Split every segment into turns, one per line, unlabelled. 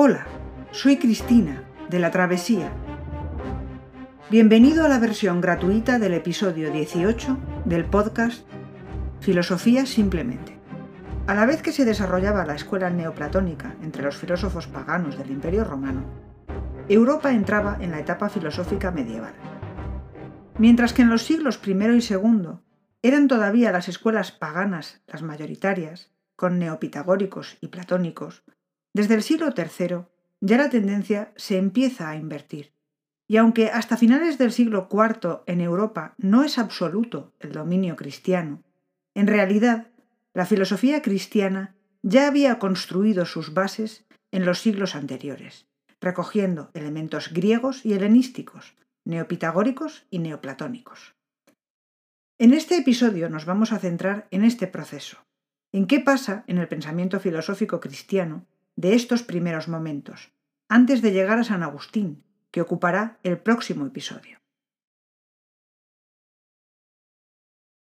Hola, soy Cristina, de La Travesía. Bienvenido a la versión gratuita del episodio 18 del podcast Filosofía Simplemente. A la vez que se desarrollaba la escuela neoplatónica entre los filósofos paganos del Imperio Romano, Europa entraba en la etapa filosófica medieval. Mientras que en los siglos I y II eran todavía las escuelas paganas las mayoritarias, con neopitagóricos y platónicos, desde el siglo III ya la tendencia se empieza a invertir. Y aunque hasta finales del siglo IV en Europa no es absoluto el dominio cristiano, en realidad la filosofía cristiana ya había construido sus bases en los siglos anteriores, recogiendo elementos griegos y helenísticos, neopitagóricos y neoplatónicos. En este episodio nos vamos a centrar en este proceso, en qué pasa en el pensamiento filosófico cristiano de estos primeros momentos, antes de llegar a San Agustín, que ocupará el próximo episodio.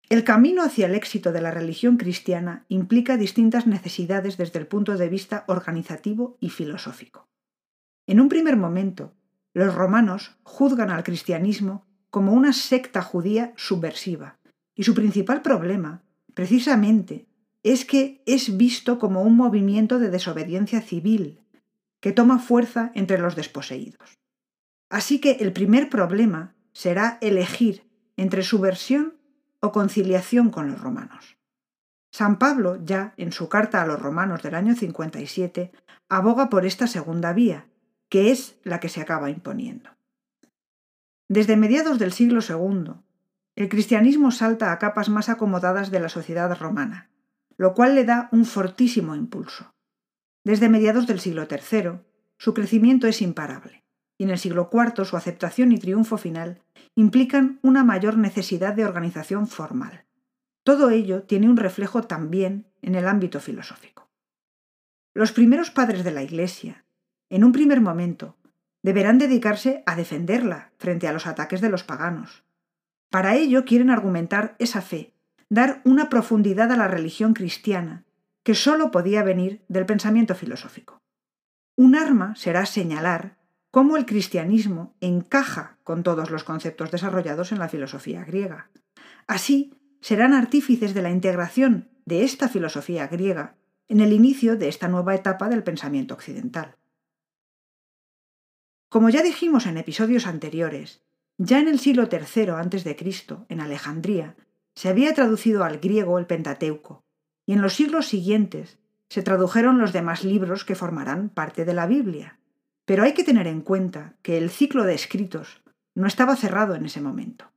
El camino hacia el éxito de la religión cristiana implica distintas necesidades desde el punto de vista organizativo y filosófico. En un primer momento, los romanos juzgan al cristianismo como una secta judía subversiva, y su principal problema, precisamente, es que es visto como un movimiento de desobediencia civil que toma fuerza entre los desposeídos. Así que el primer problema será elegir entre subversión o conciliación con los romanos. San Pablo, ya en su carta a los romanos del año 57, aboga por esta segunda vía, que es la que se acaba imponiendo. Desde mediados del siglo II, el cristianismo salta a capas más acomodadas de la sociedad romana, lo cual le da un fortísimo impulso. Desde mediados del siglo III, su crecimiento es imparable, y en el siglo IV su aceptación y triunfo final implican una mayor necesidad de organización formal. Todo ello tiene un reflejo también en el ámbito filosófico. Los primeros padres de la Iglesia, en un primer momento, deberán dedicarse a defenderla frente a los ataques de los paganos. Para ello quieren argumentar esa fe dar una profundidad a la religión cristiana que sólo podía venir del pensamiento filosófico. Un arma será señalar cómo el cristianismo encaja con todos los conceptos desarrollados en la filosofía griega. Así, serán artífices de la integración de esta filosofía griega en el inicio de esta nueva etapa del pensamiento occidental. Como ya dijimos en episodios anteriores, ya en el siglo III a.C., en Alejandría, se había traducido al griego el Pentateuco, y en los siglos siguientes se tradujeron los demás libros que formarán parte de la Biblia. Pero hay que tener en cuenta que el ciclo de escritos no estaba cerrado en ese momento.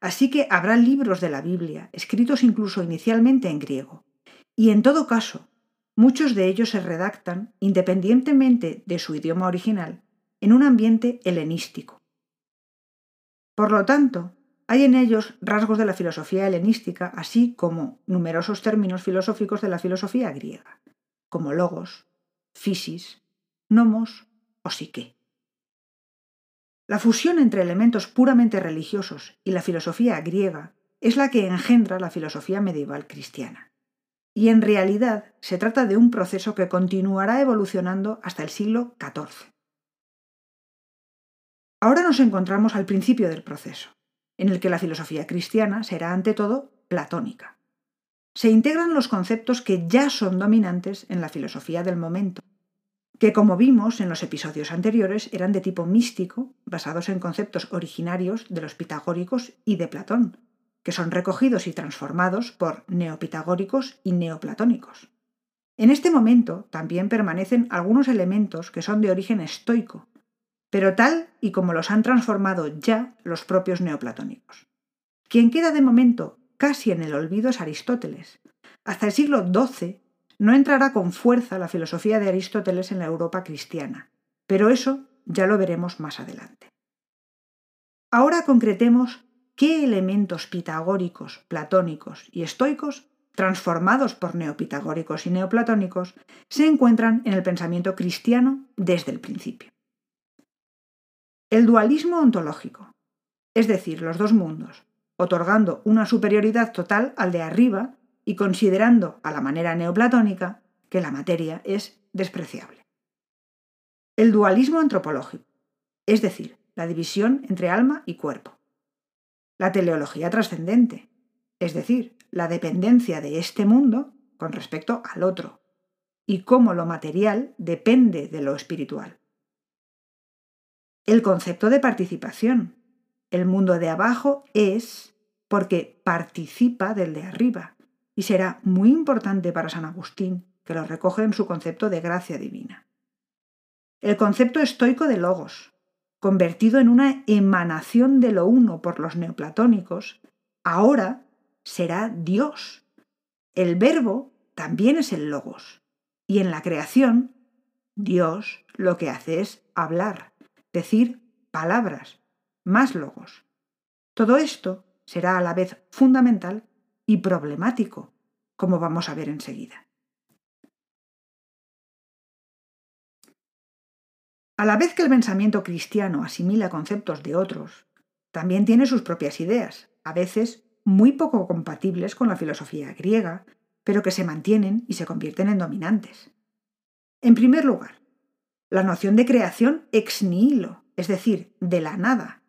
Así que habrá libros de la Biblia, escritos incluso inicialmente en griego. Y en todo caso, muchos de ellos se redactan, independientemente de su idioma original, en un ambiente helenístico. Por lo tanto, hay en ellos rasgos de la filosofía helenística, así como numerosos términos filosóficos de la filosofía griega, como logos, physis, nomos o psique. La fusión entre elementos puramente religiosos y la filosofía griega es la que engendra la filosofía medieval cristiana. Y en realidad se trata de un proceso que continuará evolucionando hasta el siglo XIV. Ahora nos encontramos al principio del proceso en el que la filosofía cristiana será ante todo platónica. Se integran los conceptos que ya son dominantes en la filosofía del momento, que como vimos en los episodios anteriores eran de tipo místico, basados en conceptos originarios de los pitagóricos y de Platón, que son recogidos y transformados por neopitagóricos y neoplatónicos. En este momento también permanecen algunos elementos que son de origen estoico, pero tal y como los han transformado ya los propios neoplatónicos. Quien queda de momento casi en el olvido es Aristóteles. Hasta el siglo XII no entrará con fuerza la filosofía de Aristóteles en la Europa cristiana, pero eso ya lo veremos más adelante. Ahora concretemos qué elementos pitagóricos, platónicos y estoicos, transformados por neopitagóricos y neoplatónicos, se encuentran en el pensamiento cristiano desde el principio. El dualismo ontológico, es decir, los dos mundos, otorgando una superioridad total al de arriba y considerando a la manera neoplatónica que la materia es despreciable. El dualismo antropológico, es decir, la división entre alma y cuerpo. La teleología trascendente, es decir, la dependencia de este mundo con respecto al otro, y cómo lo material depende de lo espiritual. El concepto de participación. El mundo de abajo es porque participa del de arriba, y será muy importante para San Agustín, que lo recoge en su concepto de gracia divina. El concepto estoico de logos, convertido en una emanación de lo uno por los neoplatónicos, ahora será Dios. El verbo también es el logos. Y en la creación, Dios lo que hace es hablar, decir palabras, más logos. Todo esto será a la vez fundamental y problemático, como vamos a ver enseguida. A la vez que el pensamiento cristiano asimila conceptos de otros, también tiene sus propias ideas, a veces muy poco compatibles con la filosofía griega, pero que se mantienen y se convierten en dominantes. En primer lugar, la noción de creación ex nihilo, es decir, de la nada.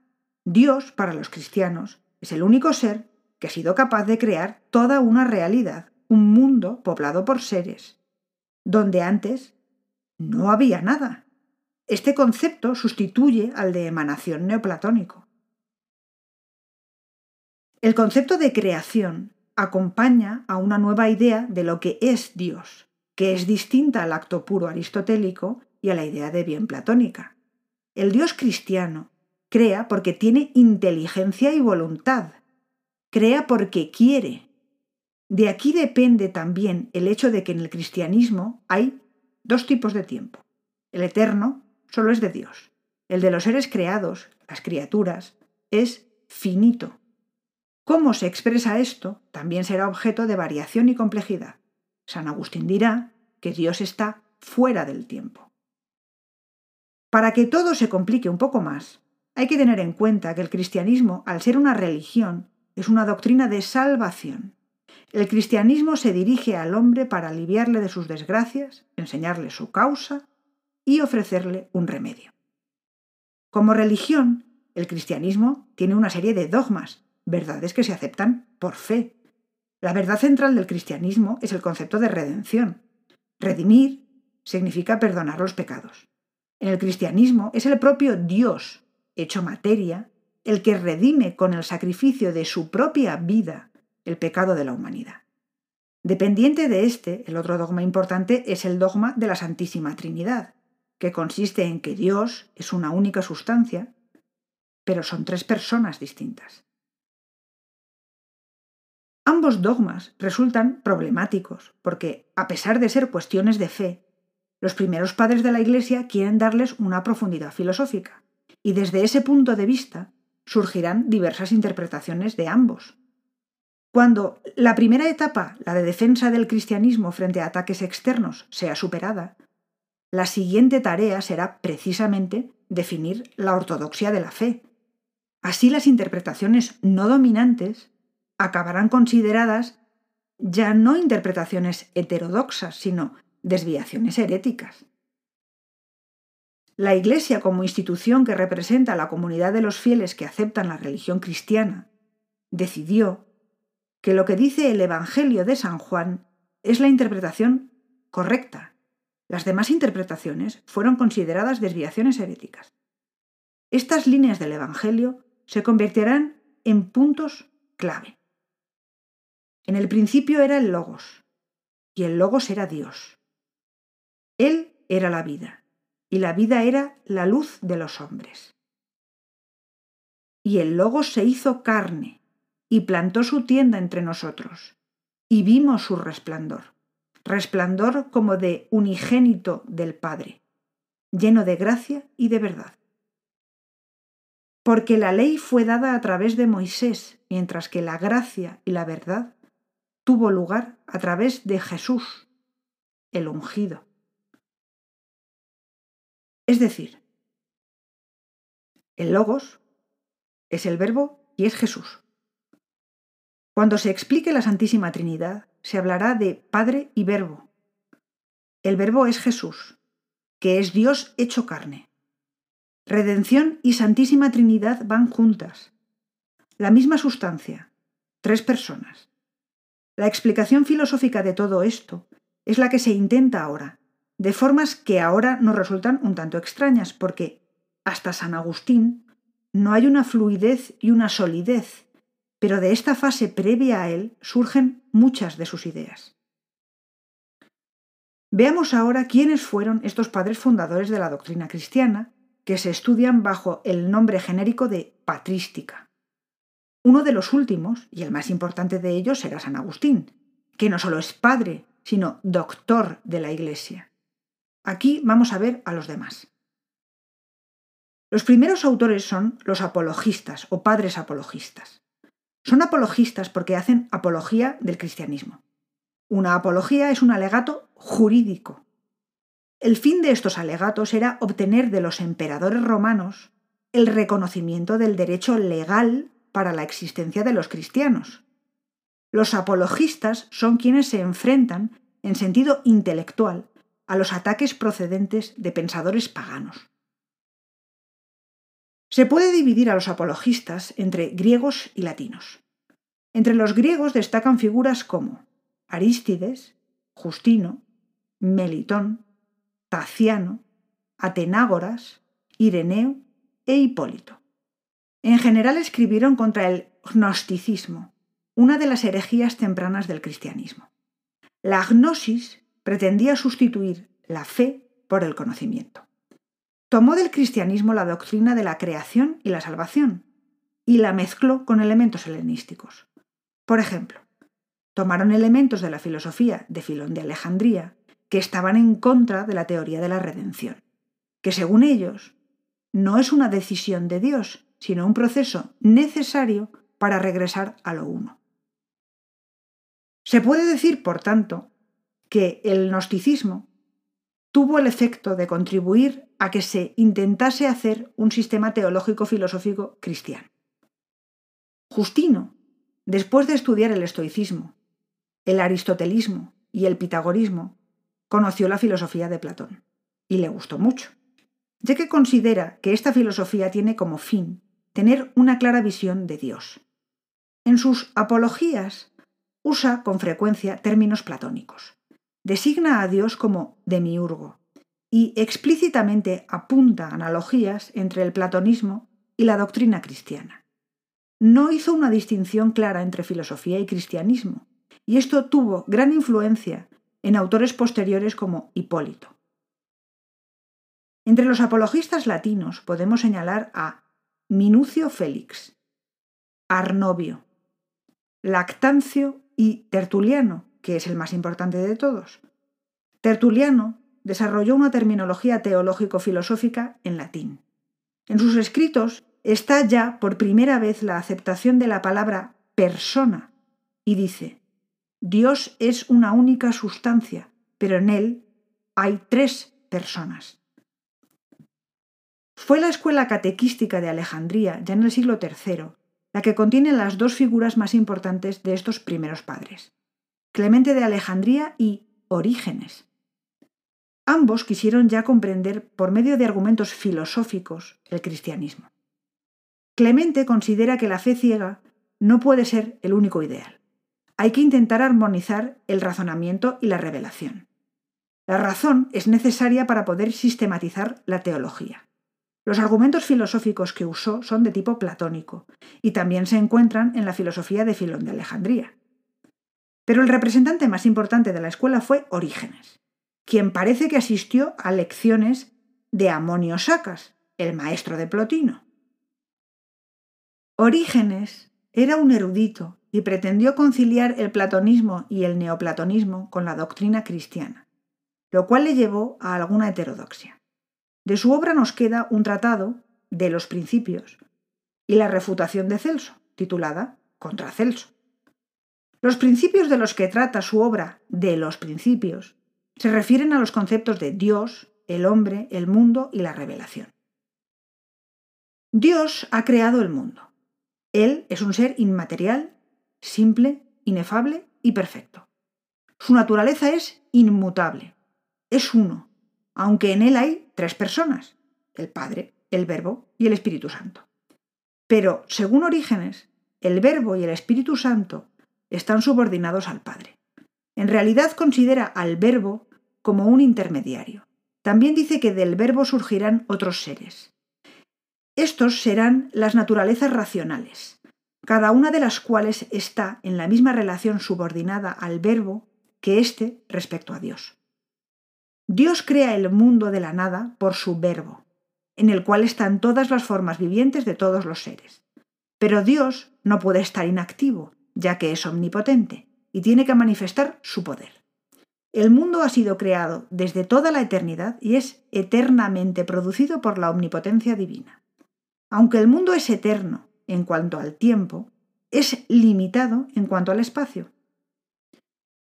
Dios, para los cristianos, es el único ser que ha sido capaz de crear toda una realidad, un mundo poblado por seres, donde antes no había nada. Este concepto sustituye al de emanación neoplatónico. El concepto de creación acompaña a una nueva idea de lo que es Dios, que es distinta al acto puro aristotélico y a la idea de bien platónica. El Dios cristiano crea porque tiene inteligencia y voluntad, crea porque quiere. De aquí depende también el hecho de que en el cristianismo hay dos tipos de tiempo, el eterno solo es de Dios. El de los seres creados, las criaturas, es finito. Cómo se expresa esto también será objeto de variación y complejidad. San Agustín dirá que Dios está fuera del tiempo. Para que todo se complique un poco más, hay que tener en cuenta que el cristianismo, al ser una religión, es una doctrina de salvación. El cristianismo se dirige al hombre para aliviarle de sus desgracias, enseñarle su causa y ofrecerle un remedio. Como religión, el cristianismo tiene una serie de dogmas, verdades que se aceptan por fe. La verdad central del cristianismo es el concepto de redención. Redimir significa perdonar los pecados. En el cristianismo es el propio Dios, hecho materia, el que redime con el sacrificio de su propia vida el pecado de la humanidad. Dependiente de este, el otro dogma importante es el dogma de la Santísima Trinidad, que consiste en que Dios es una única sustancia, pero son tres personas distintas. Ambos dogmas resultan problemáticos porque, a pesar de ser cuestiones de fe, los primeros padres de la Iglesia quieren darles una profundidad filosófica, y desde ese punto de vista surgirán diversas interpretaciones de ambos. Cuando la primera etapa, la de defensa del cristianismo frente a ataques externos, sea superada, la siguiente tarea será precisamente definir la ortodoxia de la fe. Así las interpretaciones no dominantes acabarán consideradas ya no interpretaciones heterodoxas, sino desviaciones heréticas. La Iglesia como institución que representa a la comunidad de los fieles que aceptan la religión cristiana, decidió que lo que dice el Evangelio de San Juan es la interpretación correcta las demás interpretaciones fueron consideradas desviaciones heréticas. Estas líneas del Evangelio se convertirán en puntos clave. En el principio era el Logos, y el Logos era Dios. Él era la vida, y la vida era la luz de los hombres. Y el Logos se hizo carne, y plantó su tienda entre nosotros, y vimos su resplandor resplandor como de unigénito del Padre, lleno de gracia y de verdad. Porque la ley fue dada a través de Moisés, mientras que la gracia y la verdad tuvo lugar a través de Jesús, el ungido. Es decir, el logos es el verbo y es Jesús. Cuando se explique la Santísima Trinidad, se hablará de Padre y Verbo. El Verbo es Jesús, que es Dios hecho carne. Redención y Santísima Trinidad van juntas. La misma sustancia, tres personas. La explicación filosófica de todo esto es la que se intenta ahora, de formas que ahora nos resultan un tanto extrañas, porque hasta San Agustín no hay una fluidez y una solidez, pero de esta fase previa a él surgen muchas de sus ideas. Veamos ahora quiénes fueron estos padres fundadores de la doctrina cristiana, que se estudian bajo el nombre genérico de patrística. Uno de los últimos, y el más importante de ellos, será San Agustín, que no solo es padre, sino doctor de la Iglesia. Aquí vamos a ver a los demás. Los primeros autores son los apologistas o padres apologistas. Son apologistas porque hacen apología del cristianismo. Una apología es un alegato jurídico. El fin de estos alegatos era obtener de los emperadores romanos el reconocimiento del derecho legal para la existencia de los cristianos. Los apologistas son quienes se enfrentan, en sentido intelectual, a los ataques procedentes de pensadores paganos. Se puede dividir a los apologistas entre griegos y latinos. Entre los griegos destacan figuras como Arístides, Justino, Melitón, Taciano, Atenágoras, Ireneo e Hipólito. En general escribieron contra el gnosticismo, una de las herejías tempranas del cristianismo. La gnosis pretendía sustituir la fe por el conocimiento. Tomó del cristianismo la doctrina de la creación y la salvación y la mezcló con elementos helenísticos. Por ejemplo, tomaron elementos de la filosofía de Filón de Alejandría que estaban en contra de la teoría de la redención, que según ellos no es una decisión de Dios, sino un proceso necesario para regresar a lo uno. Se puede decir, por tanto, que el gnosticismo tuvo el efecto de contribuir a que se intentase hacer un sistema teológico filosófico cristiano. Justino, después de estudiar el estoicismo, el aristotelismo y el pitagorismo, conoció la filosofía de Platón y le gustó mucho, ya que considera que esta filosofía tiene como fin tener una clara visión de Dios. En sus apologías usa con frecuencia términos platónicos designa a Dios como demiurgo y explícitamente apunta analogías entre el platonismo y la doctrina cristiana. No hizo una distinción clara entre filosofía y cristianismo, y esto tuvo gran influencia en autores posteriores como Hipólito. Entre los apologistas latinos podemos señalar a Minucio Félix, Arnovio, Lactancio y Tertuliano, que es el más importante de todos. Tertuliano desarrolló una terminología teológico-filosófica en latín. En sus escritos está ya por primera vez la aceptación de la palabra persona y dice, Dios es una única sustancia, pero en él hay tres personas. Fue la escuela catequística de Alejandría, ya en el siglo III, la que contiene las dos figuras más importantes de estos primeros padres. Clemente de Alejandría y Orígenes. Ambos quisieron ya comprender por medio de argumentos filosóficos el cristianismo. Clemente considera que la fe ciega no puede ser el único ideal. Hay que intentar armonizar el razonamiento y la revelación. La razón es necesaria para poder sistematizar la teología. Los argumentos filosóficos que usó son de tipo platónico y también se encuentran en la filosofía de Filón de Alejandría. Pero el representante más importante de la escuela fue Orígenes, quien parece que asistió a lecciones de Amonio Sacas, el maestro de Plotino. Orígenes era un erudito y pretendió conciliar el platonismo y el neoplatonismo con la doctrina cristiana, lo cual le llevó a alguna heterodoxia. De su obra nos queda un tratado de los principios y la refutación de Celso, titulada Contra Celso. Los principios de los que trata su obra de los principios se refieren a los conceptos de Dios, el hombre, el mundo y la revelación. Dios ha creado el mundo. Él es un ser inmaterial, simple, inefable y perfecto. Su naturaleza es inmutable, es uno, aunque en él hay tres personas, el Padre, el Verbo y el Espíritu Santo. Pero, según Orígenes, el Verbo y el Espíritu Santo están subordinados al Padre. En realidad considera al Verbo como un intermediario. También dice que del Verbo surgirán otros seres. Estos serán las naturalezas racionales, cada una de las cuales está en la misma relación subordinada al Verbo que éste respecto a Dios. Dios crea el mundo de la nada por su Verbo, en el cual están todas las formas vivientes de todos los seres. Pero Dios no puede estar inactivo, ya que es omnipotente, y tiene que manifestar su poder. El mundo ha sido creado desde toda la eternidad y es eternamente producido por la omnipotencia divina. Aunque el mundo es eterno en cuanto al tiempo, es limitado en cuanto al espacio.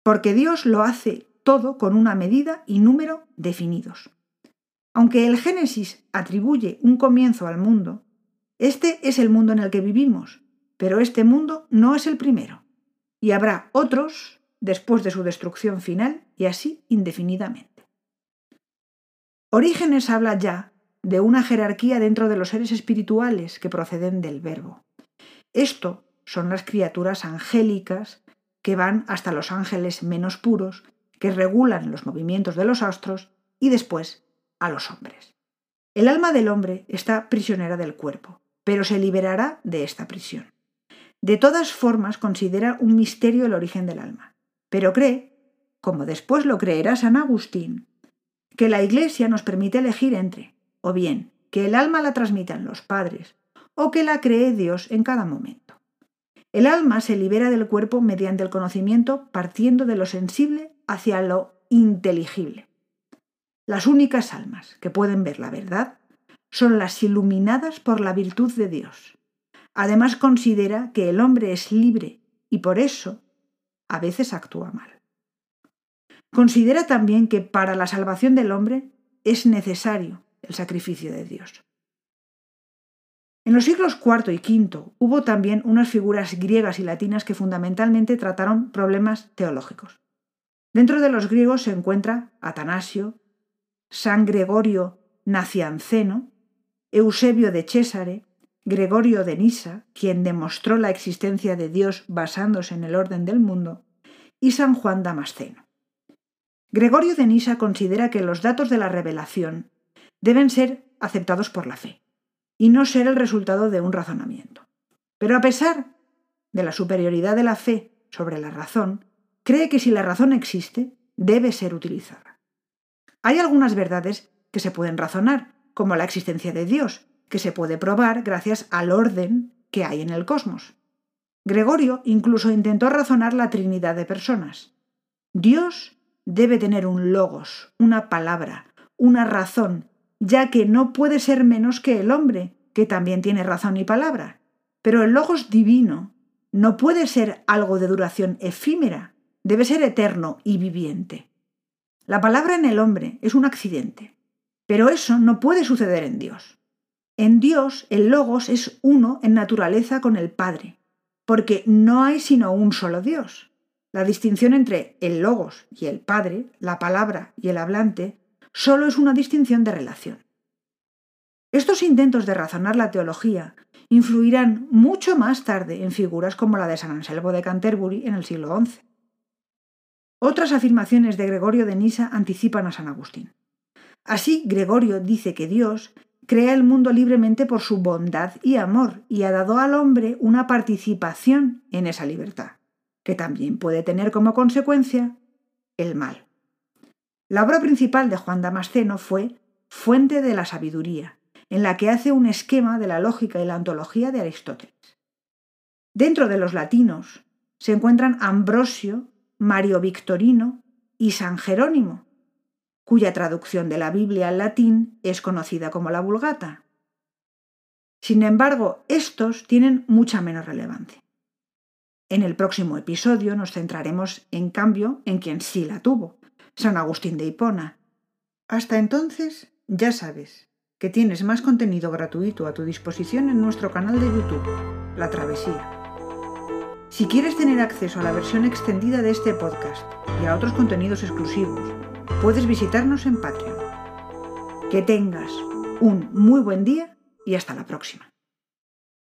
Porque Dios lo hace todo con una medida y número definidos. Aunque el Génesis atribuye un comienzo al mundo, este es el mundo en el que vivimos, pero este mundo no es el primero. Y habrá otros después de su destrucción final y así indefinidamente. Orígenes habla ya de una jerarquía dentro de los seres espirituales que proceden del verbo. Esto son las criaturas angélicas que van hasta los ángeles menos puros, que regulan los movimientos de los astros y después a los hombres. El alma del hombre está prisionera del cuerpo, pero se liberará de esta prisión. De todas formas, considera un misterio el origen del alma, pero cree, como después lo creerá San Agustín, que la Iglesia nos permite elegir entre o bien que el alma la transmitan los padres, o que la cree Dios en cada momento. El alma se libera del cuerpo mediante el conocimiento partiendo de lo sensible hacia lo inteligible. Las únicas almas que pueden ver la verdad son las iluminadas por la virtud de Dios. Además considera que el hombre es libre y por eso a veces actúa mal. Considera también que para la salvación del hombre es necesario el sacrificio de Dios. En los siglos IV y V hubo también unas figuras griegas y latinas que fundamentalmente trataron problemas teológicos. Dentro de los griegos se encuentra Atanasio, San Gregorio Nacianceno, Eusebio de Césare, Gregorio de Nisa, quien demostró la existencia de Dios basándose en el orden del mundo, y San Juan Damasceno. Gregorio de Nisa considera que los datos de la revelación deben ser aceptados por la fe y no ser el resultado de un razonamiento. Pero a pesar de la superioridad de la fe sobre la razón, cree que si la razón existe, debe ser utilizada. Hay algunas verdades que se pueden razonar, como la existencia de Dios, que se puede probar gracias al orden que hay en el cosmos. Gregorio incluso intentó razonar la Trinidad de personas. Dios debe tener un logos, una palabra, una razón ya que no puede ser menos que el hombre, que también tiene razón y palabra. Pero el logos divino no puede ser algo de duración efímera, debe ser eterno y viviente. La palabra en el hombre es un accidente, pero eso no puede suceder en Dios. En Dios el logos es uno en naturaleza con el Padre, porque no hay sino un solo Dios. La distinción entre el logos y el Padre, la palabra y el hablante, solo es una distinción de relación. Estos intentos de razonar la teología influirán mucho más tarde en figuras como la de San Anselmo de Canterbury en el siglo XI. Otras afirmaciones de Gregorio de Nisa anticipan a San Agustín. Así, Gregorio dice que Dios crea el mundo libremente por su bondad y amor y ha dado al hombre una participación en esa libertad, que también puede tener como consecuencia el mal. La obra principal de Juan Damasceno fue Fuente de la Sabiduría, en la que hace un esquema de la lógica y la ontología de Aristóteles. Dentro de los latinos se encuentran Ambrosio, Mario Victorino y San Jerónimo, cuya traducción de la Biblia al latín es conocida como la Vulgata. Sin embargo, estos tienen mucha menos relevancia. En el próximo episodio nos centraremos, en cambio, en quien sí la tuvo, San Agustín de Hipona. Hasta entonces, ya sabes que tienes más contenido gratuito a tu disposición en nuestro canal de YouTube, La Travesía. Si quieres tener acceso a la versión extendida de este podcast y a otros contenidos exclusivos, puedes visitarnos en Patreon. Que tengas un muy buen día y hasta la próxima.